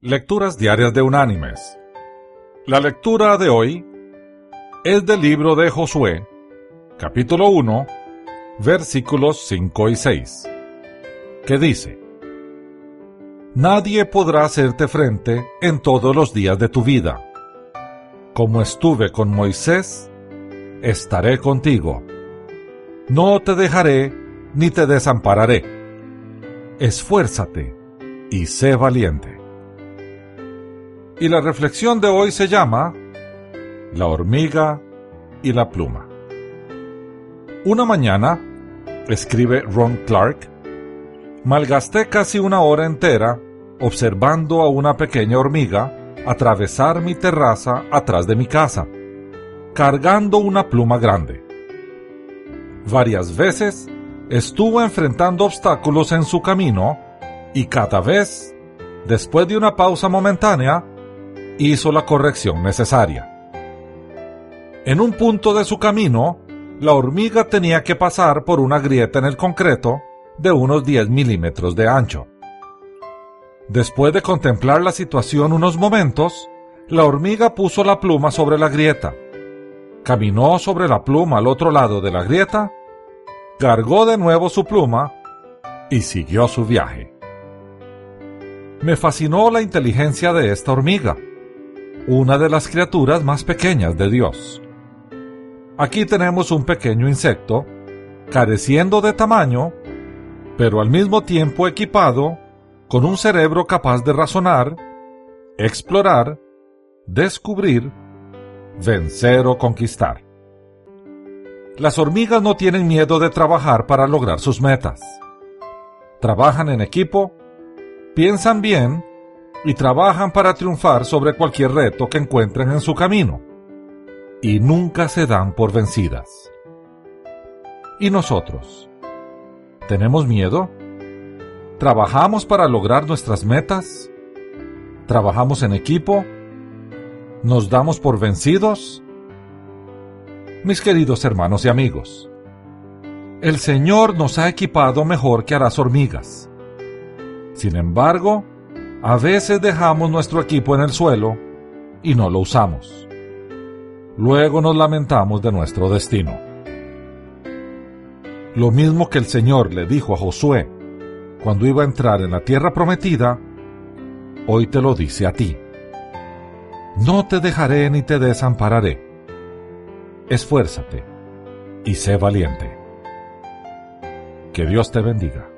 Lecturas Diarias de Unánimes. La lectura de hoy es del libro de Josué, capítulo 1, versículos 5 y 6, que dice, Nadie podrá hacerte frente en todos los días de tu vida. Como estuve con Moisés, estaré contigo. No te dejaré ni te desampararé. Esfuérzate y sé valiente. Y la reflexión de hoy se llama La hormiga y la pluma. Una mañana, escribe Ron Clark, malgasté casi una hora entera observando a una pequeña hormiga atravesar mi terraza atrás de mi casa, cargando una pluma grande. Varias veces estuvo enfrentando obstáculos en su camino y cada vez, después de una pausa momentánea, hizo la corrección necesaria. En un punto de su camino, la hormiga tenía que pasar por una grieta en el concreto de unos 10 milímetros de ancho. Después de contemplar la situación unos momentos, la hormiga puso la pluma sobre la grieta, caminó sobre la pluma al otro lado de la grieta, cargó de nuevo su pluma y siguió su viaje. Me fascinó la inteligencia de esta hormiga una de las criaturas más pequeñas de Dios. Aquí tenemos un pequeño insecto, careciendo de tamaño, pero al mismo tiempo equipado con un cerebro capaz de razonar, explorar, descubrir, vencer o conquistar. Las hormigas no tienen miedo de trabajar para lograr sus metas. Trabajan en equipo, piensan bien y trabajan para triunfar sobre cualquier reto que encuentren en su camino, y nunca se dan por vencidas. ¿Y nosotros? ¿Tenemos miedo? ¿Trabajamos para lograr nuestras metas? ¿Trabajamos en equipo? ¿Nos damos por vencidos? Mis queridos hermanos y amigos, el Señor nos ha equipado mejor que a las hormigas. Sin embargo, a veces dejamos nuestro equipo en el suelo y no lo usamos. Luego nos lamentamos de nuestro destino. Lo mismo que el Señor le dijo a Josué cuando iba a entrar en la tierra prometida, hoy te lo dice a ti. No te dejaré ni te desampararé. Esfuérzate y sé valiente. Que Dios te bendiga.